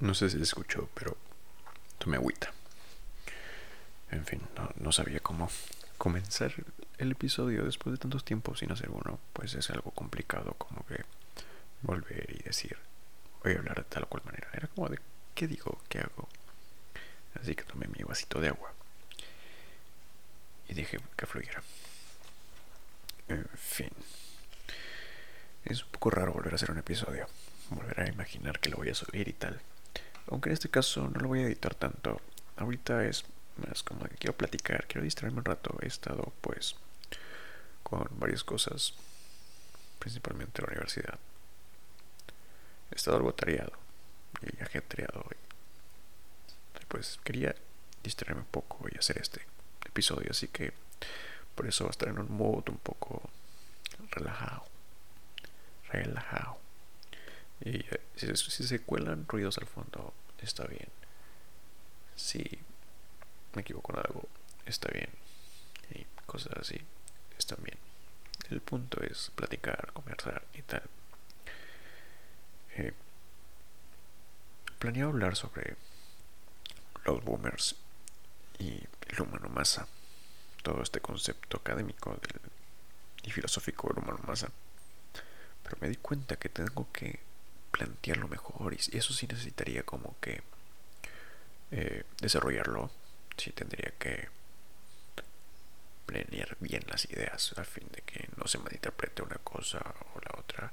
No sé si se escuchó, pero tomé agüita. En fin, no, sabía cómo comenzar el episodio después de tantos tiempos sin hacer uno. Pues es algo complicado como que volver y decir, voy a hablar de tal o cual manera. Era como de, ¿qué digo? ¿Qué hago? Así que tomé mi vasito de agua y dije que fluyera. En fin. Es un poco raro volver a hacer un episodio. Volver a imaginar que lo voy a subir y tal. Aunque en este caso no lo voy a editar tanto. Ahorita es más como que quiero platicar, quiero distraerme un rato. He estado pues con varias cosas, principalmente la universidad. He estado algo tareado y ajetreado hoy. Pues quería distraerme un poco y hacer este episodio, así que por eso va a estar en un mood un poco relajado. Relajado. Y eh, si, se cuelan ruidos al fondo, está bien. Si me equivoco en algo, está bien. Y cosas así, están bien. El punto es platicar, conversar y tal. Eh, hablar sobre los boomers y el humano masa. Todo este concepto académico del, y filosófico del humano masa. Pero me di cuenta que tengo que plantearlo mejor y eso sí necesitaría como que eh, desarrollarlo. Sí tendría que planear bien las ideas a fin de que no se malinterprete una cosa o la otra.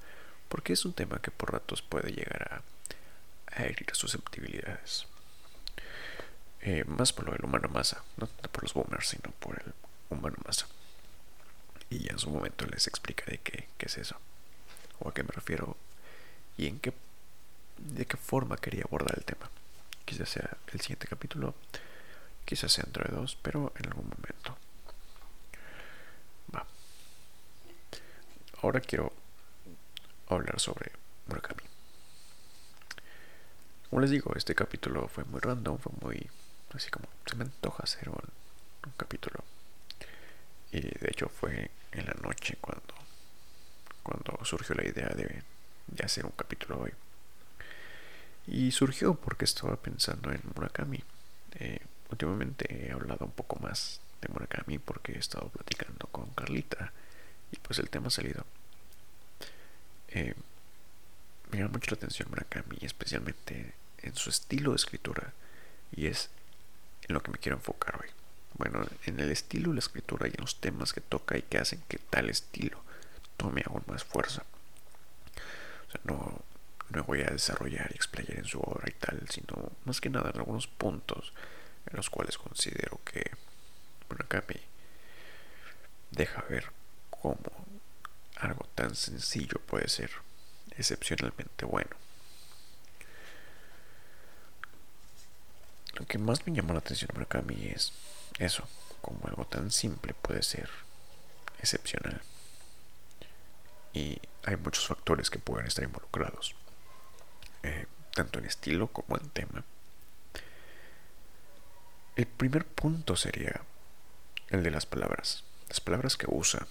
Porque es un tema que por ratos puede llegar a, herir susceptibilidades. Eh, más por lo del humano masa, no por los boomers, sino por el humano masa. Y en su momento les explicaré qué, qué es eso, o a qué me refiero y en qué, de qué forma quería abordar el tema. Quizás sea el siguiente capítulo, quizás sea dentro de dos, pero en algún momento. Va. Ahora quiero hablar sobre Murakami. Como les digo, este capítulo fue muy random, fue muy así como se me antoja hacer un, capítulo. Y de hecho fue en la noche cuando, cuando surgió la idea de, hacer un capítulo hoy. Y surgió porque estaba pensando en Murakami. Eh, últimamente he hablado un poco más de Murakami porque he estado platicando con Carlita y pues el tema ha salido. Eh, me llama mucho la atención Murakami, especialmente en su estilo de escritura y es en lo que me quiero enfocar hoy. Bueno, en el estilo de la escritura y en los temas que toca y que hacen que tal estilo tome aún más fuerza. No, voy a desarrollar y explayar en su obra y tal, sino más que nada en algunos puntos en los cuales considero que Murakami deja ver cómo algo tan sencillo puede ser excepcionalmente bueno. Lo que más me llamó la atención mí es eso, como algo tan simple puede ser excepcional. Y hay muchos factores que pueden estar involucrados, eh, tanto en estilo como en tema. El primer punto sería el de las palabras, las palabras que usa.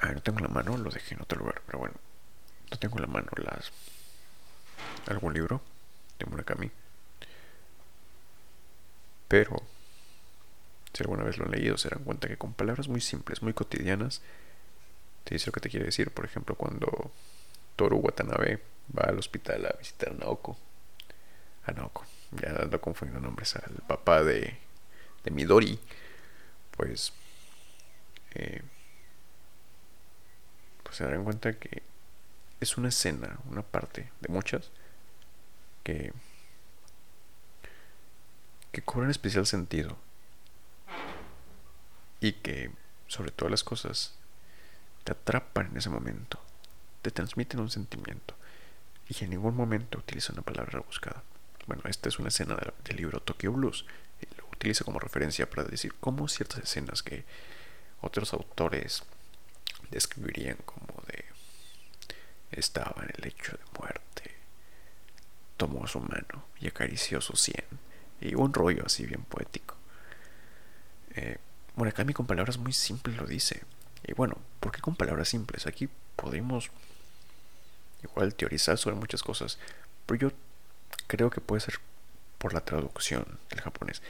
Ah, no tengo la mano, lo dejé en otro lugar, pero bueno, no tengo la mano las algún libro de Murakami pero, si alguna vez lo han leído, se dan cuenta que con palabras muy simples, muy cotidianas, te dice lo que te quiere decir. Por ejemplo, cuando Toru Watanabe va al hospital a visitar a Naoko. A Naoko, ya ando confundiendo nombres, al papá de, de Midori, pues, eh, pues se dan cuenta que es una escena, una parte de muchas, que que cobran especial sentido y que, sobre todas las cosas, te atrapan en ese momento, te transmiten un sentimiento y en ningún momento utiliza una palabra rebuscada. Bueno, esta es una escena del, libro Tokyo Blues y lo utiliza como referencia para decir cómo ciertas escenas que otros autores describirían como de estaba en el lecho de muerte, tomó su mano y acarició su sien y un rollo así bien poético. Eh, Murakami con palabras muy simples lo dice. Y bueno, ¿por qué con palabras simples? Aquí podemos igual teorizar sobre muchas cosas, Pero yo creo que puede ser por la traducción del japonés.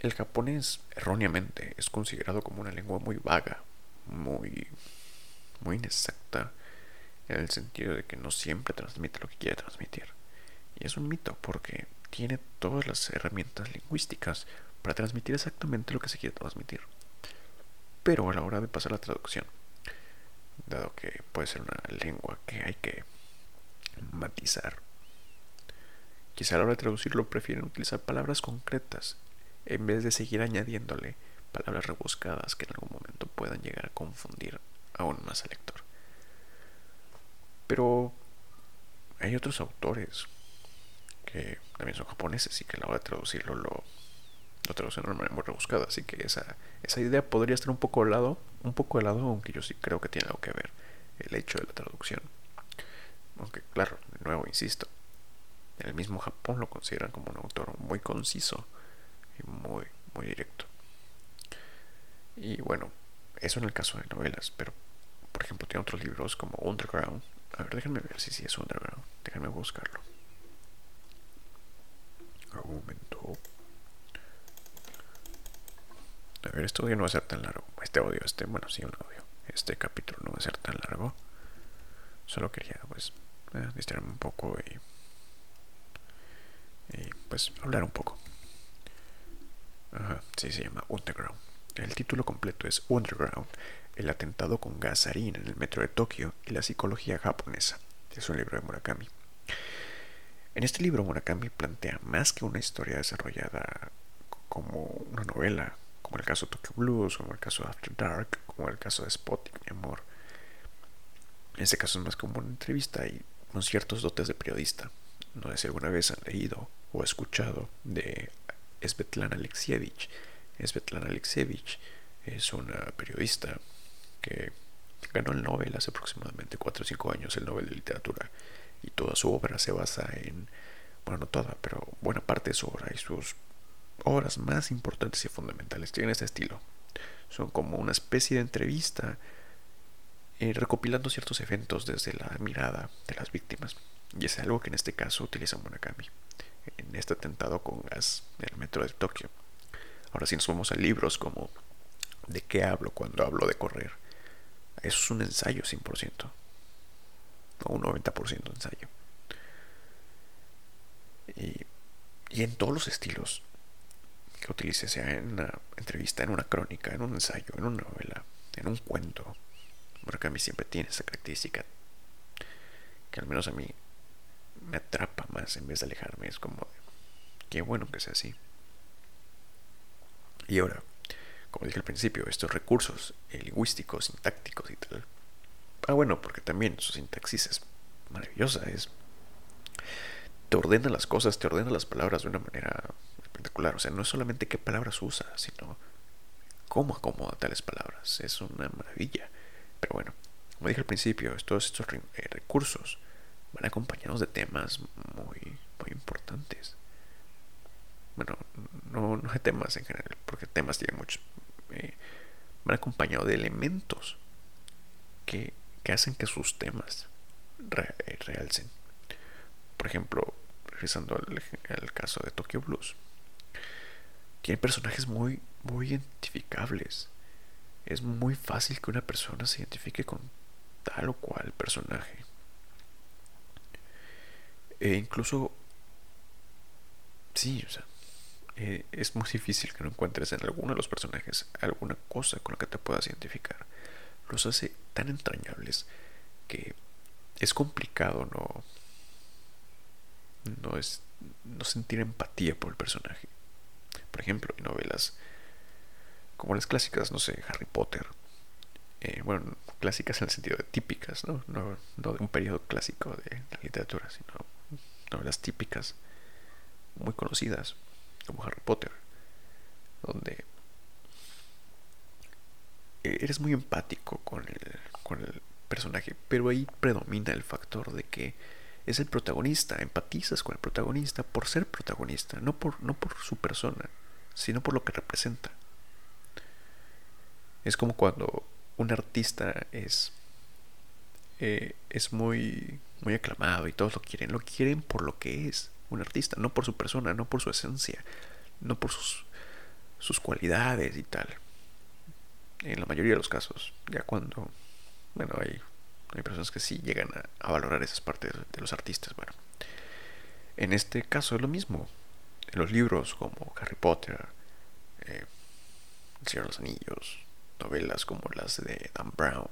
El japonés erróneamente es considerado como una lengua muy vaga, muy, muy inexacta, en el sentido de que no siempre transmite lo que quiere transmitir. Y es un mito porque tiene todas las herramientas lingüísticas para transmitir exactamente lo que se quiere transmitir. Pero a la hora de pasar la traducción, dado que puede ser una lengua que hay que matizar, quizá a la hora de traducirlo prefieren utilizar palabras concretas en vez de seguir añadiéndole palabras rebuscadas que en algún momento puedan llegar a confundir aún más al lector. Pero hay otros autores que también son japoneses y que a la hora de traducirlo lo, una manera muy rebuscada. Así que esa, esa idea podría estar un poco al lado, un poco de lado, aunque yo sí creo que tiene algo que ver el hecho de la traducción. Aunque claro, de nuevo insisto, en el mismo Japón lo consideran como un autor muy conciso y muy, muy directo. Y bueno, eso en el caso de novelas, pero por ejemplo tiene otros libros como Underground, a ver, déjenme ver si sí es Underground. Déjenme buscarlo. Un momento. A ver, este audio no va a ser tan largo. Este audio, este, bueno, sí, un audio. Este capítulo no va a ser tan largo. Solo quería, pues, eh, distraerme un poco y, y, pues, hablar un poco. Ajá, sí, se llama Underground. El título completo es Underground el atentado con gas en el metro de Tokio y la psicología japonesa. Es un libro de Murakami. En este libro Murakami plantea más que una historia desarrollada como una novela, como el caso de Tokyo Blues, como el caso de After Dark, como el caso de Spotting, mi amor. En este caso es más como una entrevista y con ciertos dotes de periodista. No sé si alguna vez han leído o escuchado de Svetlana Alexievich. Svetlana Alexievich es una periodista que ganó el Nobel hace aproximadamente 4 o 5 años, el Nobel de Literatura, y toda su obra se basa en, bueno, no toda, pero buena parte de su obra y sus obras más importantes y fundamentales tienen ese estilo. Son como una especie de entrevista eh, recopilando ciertos eventos desde la mirada de las víctimas. Y es algo que en este caso utiliza Murakami en este atentado con gas en el metro de Tokio. Ahora si nos vamos a libros como ¿De qué hablo cuando hablo de correr? Eso es un ensayo 100%. O un 90% ensayo. Y en todos los estilos que utilice, sea en una entrevista, en una crónica, en un ensayo, en una novela, en un cuento, porque a mí siempre tiene esa característica que al menos a mí me atrapa más en vez de alejarme. Es como, qué bueno que sea así. Y ahora, como dije al principio, estos recursos lingüísticos, sintácticos y tal. Ah, bueno, porque también su sintaxis es maravillosa, es te ordena las cosas, te ordena las palabras de una manera espectacular. O sea, no es solamente qué palabras usa, sino cómo acomoda tales palabras. Es una maravilla. Pero bueno, como dije al principio, todos estos eh, recursos van acompañados de temas muy, muy importantes. Bueno, no, no de temas en general, porque temas tienen muchos, eh, van acompañados de elementos que, hacen que sus temas realcen. Por ejemplo, regresando al, caso de Tokyo Blues, tiene personajes muy, muy identificables. Es muy fácil que una persona se identifique con tal o cual personaje. E incluso, sí, o sea, eh, es muy difícil que no encuentres en alguno de los personajes alguna cosa con la que te puedas identificar. Los hace tan entrañables que es complicado no, no, es, no sentir empatía por el personaje. Por ejemplo, en novelas como las clásicas, no sé, Harry Potter. Eh, bueno, clásicas en el sentido de típicas, ¿no? ¿no? No de un periodo clásico de la literatura, sino novelas típicas muy conocidas como Harry Potter, donde eres muy empático con el, con el personaje, pero ahí predomina el factor de que es el protagonista, empatizas con el protagonista por ser protagonista, no por, no por su persona, sino por lo que representa. Es como cuando un artista es eh, es muy, muy aclamado y todos lo quieren. Lo quieren por lo que es un artista, no por su persona, no por su esencia, no por sus, sus cualidades y tal. En la mayoría de los casos, ya cuando, bueno, hay, hay personas que sí llegan a, valorar esas partes de los artistas. Bueno, en este caso es lo mismo. En los libros como Harry Potter, eh, El Señor de los Anillos, novelas como las de Dan Brown,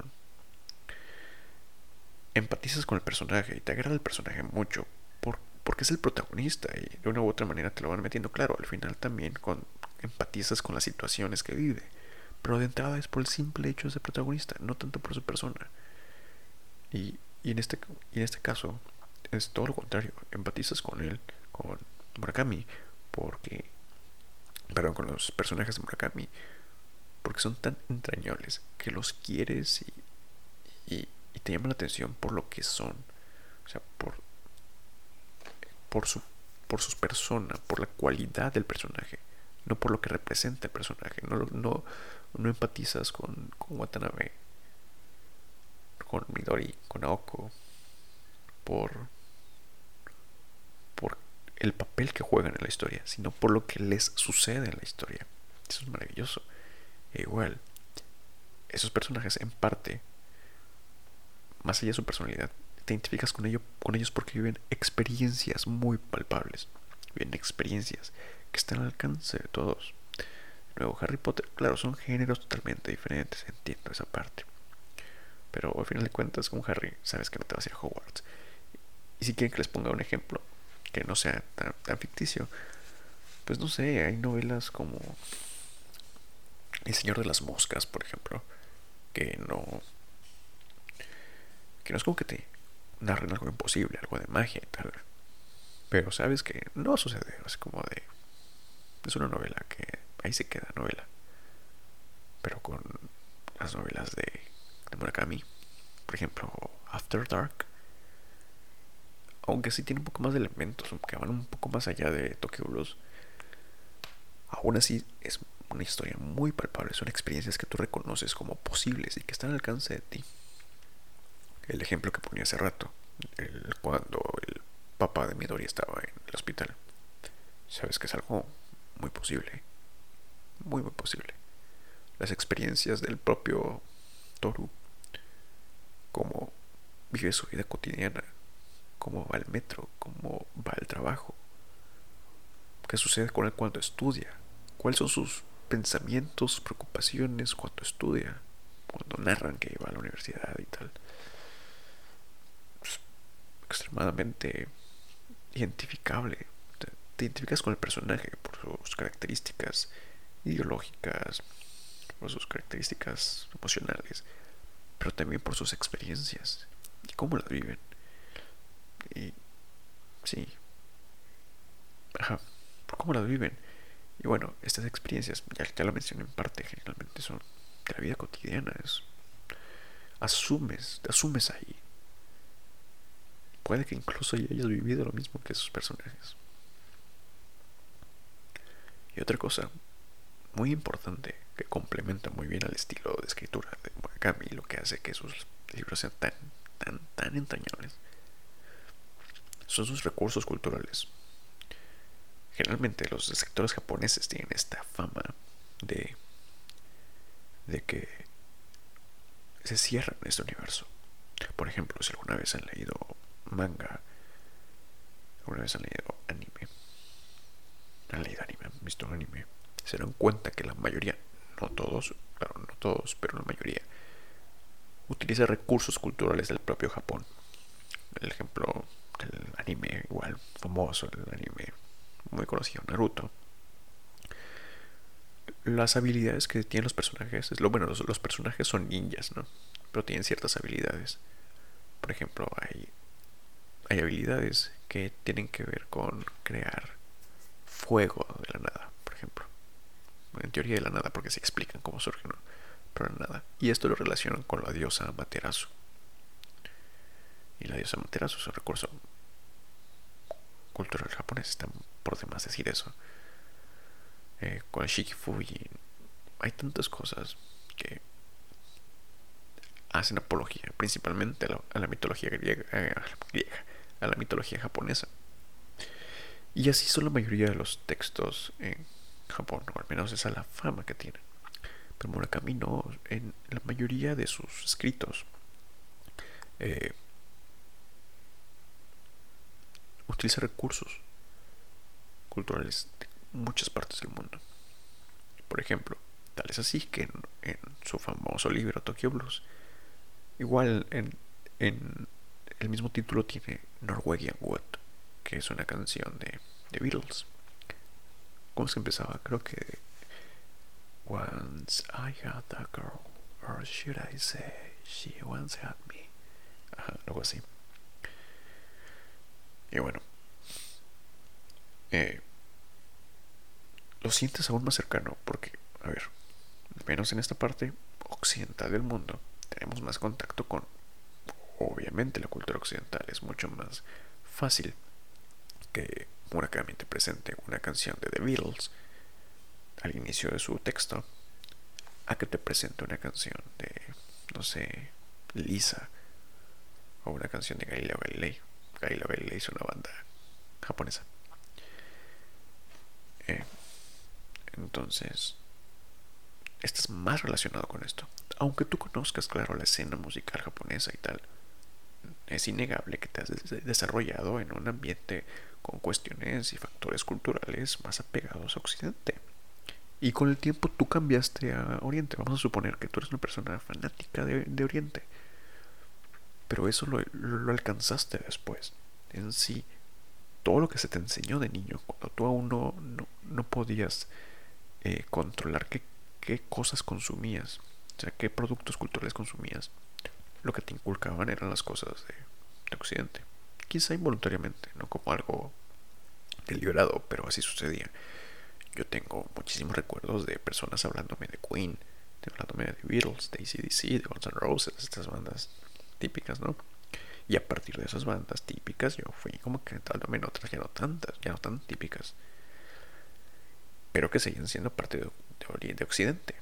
empatizas con el personaje y te agrada el personaje mucho porque es el protagonista y de una u otra manera te lo van metiendo claro. Al final también con, empatizas con las situaciones que vive, pero de entrada es por el simple hecho de ser protagonista, no tanto por su persona. Y, y, en, este, y en este caso es todo lo contrario, empatizas con él, con Murakami, porque, perdón, con los personajes de Murakami, porque son tan entrañables que los quieres y, y, te llaman la atención por lo que son, o sea, por, por su por sus personas, por la cualidad del personaje, no por lo que representa el personaje. No, no, no empatizas con, con Watanabe, con Midori, con Aoko, por, por el papel que juegan en la historia, sino por lo que les sucede en la historia. Eso es maravilloso. E igual, esos personajes en parte, más allá de su personalidad, te identificas con, ello, con ellos porque viven experiencias muy palpables. Viven experiencias que están al alcance de todos. Luego, Harry Potter, claro, son géneros totalmente diferentes, entiendo esa parte. Pero al final de cuentas, con Harry, sabes que no te vas a ir a Hogwarts. Y si quieren que les ponga un ejemplo que no sea tan, tan ficticio, pues no sé, hay novelas como El Señor de las Moscas, por ejemplo, que no. que no es como que te narran algo imposible, algo de magia y tal. Pero sabes que no sucede, es como de... Es una novela que ahí se queda novela. Pero con las novelas de, de Murakami, por ejemplo, After Dark, aunque sí tiene un poco más de elementos, que van un poco más allá de Tokyo Blues, aún así es una historia muy palpable, son experiencias que tú reconoces como posibles y que están al alcance de ti el ejemplo que ponía hace rato, cuando el papá de Midori estaba en el hospital. Sabes que es algo muy posible, muy muy posible. Las experiencias del propio Toru, cómo vive su vida cotidiana, cómo va al metro, cómo va al trabajo, qué sucede con él cuando estudia, cuáles son sus pensamientos, preocupaciones cuando estudia, cuando narran que va a la universidad y tal extremadamente identificable. Te, identificas con el personaje por sus características ideológicas, por sus características emocionales, pero también por sus experiencias y cómo las viven. Y sí, ajá, por cómo las viven. Y bueno, estas experiencias, ya, ya lo mencioné en parte, generalmente son de la vida cotidiana. Es, asumes, te asumes ahí puede que incluso hayas vivido lo mismo que esos personajes. Y otra cosa muy importante que complementa muy bien al estilo de escritura de Murakami, lo que hace que sus libros sean tan, tan, tan entrañables, son sus recursos culturales. Generalmente los sectores japoneses tienen esta fama de, de que se cierran en este universo. Por ejemplo, si alguna vez han leído manga. Alguna vez han leído anime. Han leído anime, han visto anime. Se dan cuenta que la mayoría, no todos, claro, no todos, pero la mayoría, utiliza recursos culturales del propio Japón. El ejemplo, el anime igual famoso, el anime muy conocido, Naruto. Las habilidades que tienen los personajes, es lo bueno, los, los personajes son ninjas, ¿no? Pero tienen ciertas habilidades. Por ejemplo, hay hay habilidades que tienen que ver con crear fuego de la nada, por ejemplo. En teoría de la nada, porque se explican cómo surge, ¿no? Pero nada. Y esto lo relacionan con la diosa Amaterasu. Y la diosa Amaterasu es un recurso cultural japonés, está por demás decir eso. Eh, con el Shikifuji hay tantas cosas que hacen apología principalmente a la, mitología griega, eh, a la mitología japonesa. Y así son la mayoría de los textos Japón, o al menos esa es la fama que tienen. Pero Murakami no, en la mayoría de sus escritos eh, utiliza recursos culturales de muchas partes del mundo. Por ejemplo, tal es así que en, su famoso libro Tokyo Blues, igual en, en, el mismo título tiene Norwegian Wood, que es una canción de, de Beatles. ¿Cómo se empezaba? Creo que Once I had a girl, or should I say, she once had me. algo así. Y bueno, eh, lo sientes aún más cercano porque, a ver, menos en esta parte occidental del mundo, tenemos más contacto con, obviamente, la cultura occidental. Es mucho más fácil que Murakami te presente una canción de The Beatles al inicio de su texto a que te presente una canción de, no sé, Lisa o una canción de Galileo Galilei. Galileo Galilei es una banda japonesa. Eh, entonces, estás más relacionado con esto. Aunque tú conozcas, claro, la escena musical japonesa y tal, es innegable que te has desarrollado en un ambiente con cuestiones y factores culturales más apegados a Occidente. Y con el tiempo tú cambiaste a Oriente. Vamos a suponer que tú eres una persona fanática de, Oriente. Pero eso lo, alcanzaste después. En sí, todo lo que se te enseñó de niño, cuando tú aún no, no, podías eh, controlar qué, qué cosas consumías, o sea, qué productos culturales consumías, lo que te inculcaban eran las cosas de, de Occidente. Quizá involuntariamente, no como algo deliberado, pero así sucedía. Yo tengo muchísimos recuerdos de personas hablándome de Queen, de hablándome de Beatles, de ACDC, de Guns N' Roses, estas bandas típicas, ¿no? Y a partir de esas bandas típicas yo fui como que entrándome en otras ya no tantas, ya no tan típicas, pero que seguían siendo parte de, de, de Occidente,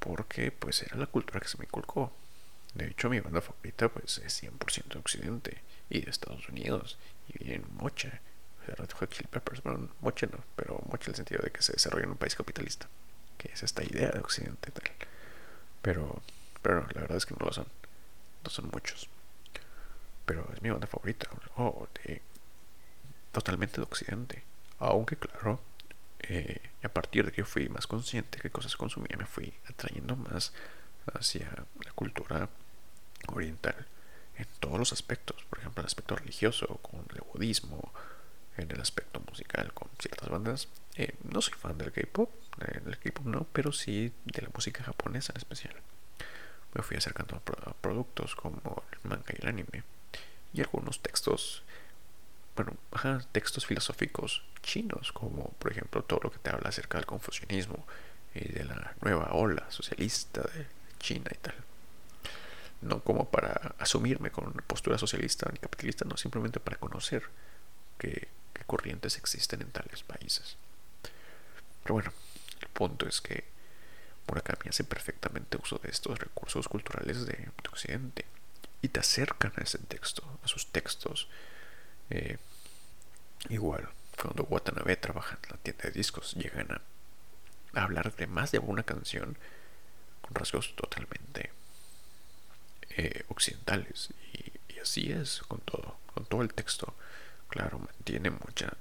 porque pues era la cultura que se me inculcó. De hecho, mi banda favorita pues es 100% de Occidente y de Estados Unidos y bien mocha Red Chili Peppers, bueno, moche no, pero moche en el sentido de que se desarrolla en un país capitalista, que es esta idea de Occidente tal. Pero, pero la verdad es que no lo son, no son muchos. Pero es mi banda favorita, oh, de, totalmente de Occidente. Aunque claro, eh, a partir de que fui más consciente de qué cosas consumía, me fui atrayendo más hacia la cultura oriental en todos los aspectos, por ejemplo, el aspecto religioso, con el budismo, en el aspecto musical con ciertas bandas. Eh, no soy fan del K-pop, del K-pop no, pero sí de la música japonesa en especial. Me fui acercando a, productos como el manga y el anime y algunos textos, bueno, textos filosóficos chinos, como por ejemplo todo lo que te habla acerca del confucianismo y de la nueva ola socialista de China y tal. No como para asumirme con postura socialista ni capitalista, no, simplemente para conocer que corrientes existen en tales países. Pero bueno, el punto es que Murakami hace perfectamente uso de estos recursos culturales de, Occidente y te acercan a ese texto, a sus textos. Eh, igual, cuando Watanabe trabaja en la tienda de discos, llegan a, hablar de más de una canción con rasgos totalmente eh, occidentales. Y, así es con todo, con todo el texto claro, mantiene mucha,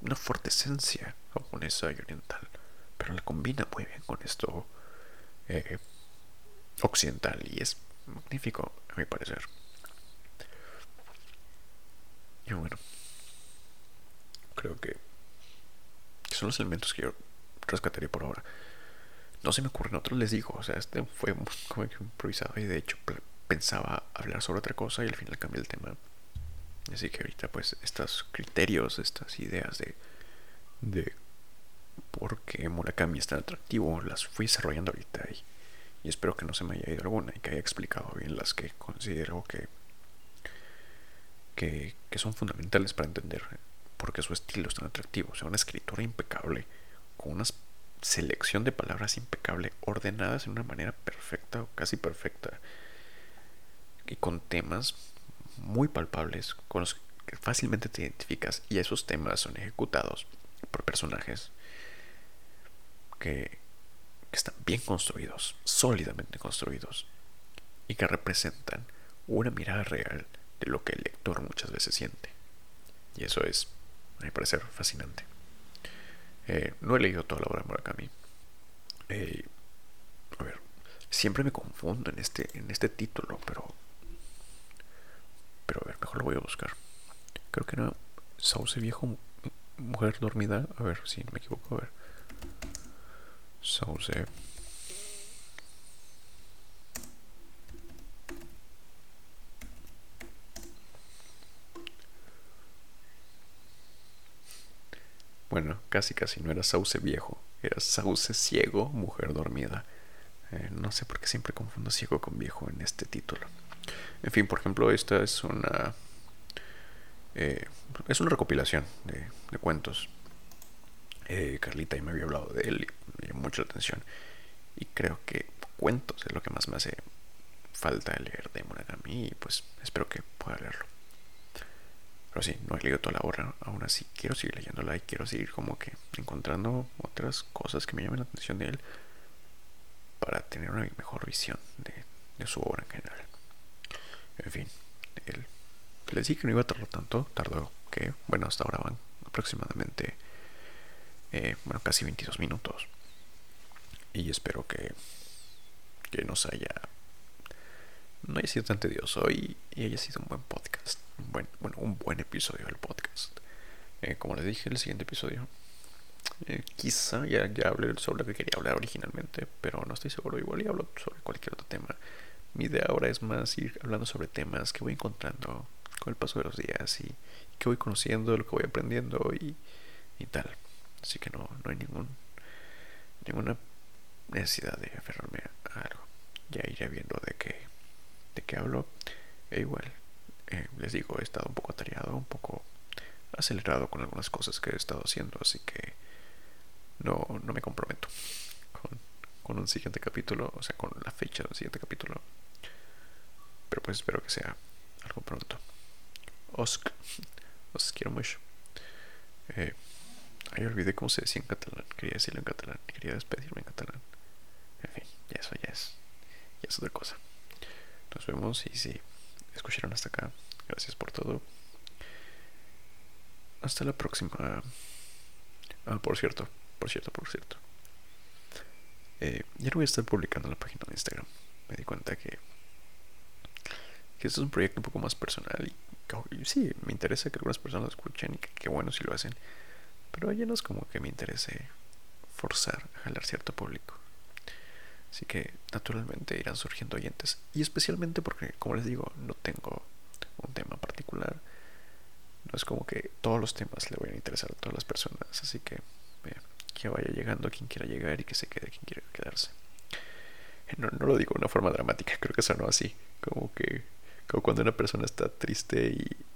una fuerte esencia japonesa y oriental, pero la combina muy bien con esto eh, occidental y es magnífico a mi parecer. Y bueno, creo que son los elementos que yo rescataré por ahora. No se me ocurren otros, les digo, o sea, este fue como improvisado y de hecho pensaba hablar sobre otra cosa y al final cambié el tema. Así que ahorita pues estos criterios, estas ideas de, de por qué Murakami es tan atractivo, las fui desarrollando ahorita y, y espero que no se me haya ido alguna y que haya explicado bien las que considero que, que, que son fundamentales para entender por qué su estilo es tan atractivo. O sea, una escritura impecable, con una selección de palabras impecable, ordenadas en una manera perfecta o casi perfecta. Y con temas muy palpables con los que fácilmente te identificas y esos temas son ejecutados por personajes que, están bien construidos, sólidamente construidos y que representan una mirada real de lo que el lector muchas veces siente. Y eso es, a mi parecer, fascinante. Eh, no he leído toda la obra de Murakami. Eh, a ver, siempre me confundo en este, en este título, pero. Pero a ver, mejor lo voy a buscar. Creo que era Sauce Viejo, Mujer Dormida. A ver si me equivoco, a ver. Sauce Bueno, casi casi no era sauce viejo, era sauce ciego, mujer dormida. Eh, no sé por qué siempre confundo ciego con viejo en este título. En fin, por ejemplo, esta es una. Eh, es una recopilación de, cuentos. Eh, Carlita y me había hablado de él y me llamó mucho la atención. Y creo que cuentos es lo que más me hace falta leer de Murakami y pues espero que pueda leerlo. Pero sí, no he leído toda la obra, aún así quiero seguir leyéndola y quiero seguir como que encontrando otras cosas que me llamen la atención de él para tener una mejor visión de, su obra en general. En fin, él, les dije que no iba a tardar tanto, tardó que, bueno, hasta ahora van aproximadamente, eh, bueno, casi 22 minutos. Y espero que, que nos haya no haya sido tan tedioso y, haya sido un buen podcast. Un buen, bueno, un buen episodio del podcast. Eh, como les dije, el siguiente episodio. Eh, quizá ya, ya hablé sobre lo que quería hablar originalmente, pero no estoy seguro. Igual y hablo sobre cualquier otro tema. Mi idea ahora es más ir hablando sobre temas que voy encontrando con el paso de los días y, que voy conociendo, lo que voy aprendiendo y, y tal. Así que no, no hay ningún, ninguna necesidad de aferrarme a algo. Ya iré viendo de qué de qué hablo. E igual, eh, les digo, he estado un poco atareado, un poco acelerado con algunas cosas que he estado haciendo, así que no, no me comprometo con, con un siguiente capítulo, o sea, con la fecha del siguiente capítulo. Pero pues espero que sea algo pronto. Os, os quiero mucho. Eh, ahí olvidé cómo se decía en catalán. Quería decirlo en catalán. Quería despedirme en catalán. En fin, ya eso ya es. Ya es otra cosa. Nos vemos y si escucharon hasta acá, gracias por todo. Hasta la próxima. Ah, por cierto, por cierto, por cierto. Eh, ya no voy a estar publicando la página de Instagram. Me di cuenta que, que esto es un proyecto un poco más personal y, sí, me interesa que algunas personas lo escuchen y que, bueno si lo hacen. Pero ya no es como que me interese forzar a jalar cierto público. Así que naturalmente irán surgiendo oyentes. Y especialmente porque, como les digo, no tengo un tema particular. No es como que todos los temas le vayan a interesar a todas las personas. Así que que vaya llegando quien quiera llegar y que se quede quien quiera quedarse. No, no lo digo de una forma dramática, creo que sonó así. Como que como cuando una persona está triste y,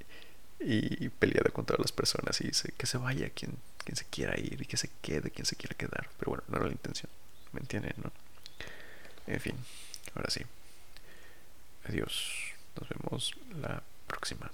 y peleada con todas las personas y dice que se vaya quien, quien se quiera ir y que se quede quien se quiera quedar. Pero bueno, no era la intención. ¿Me entienden, no? En fin, ahora sí. Adiós. Nos vemos la próxima.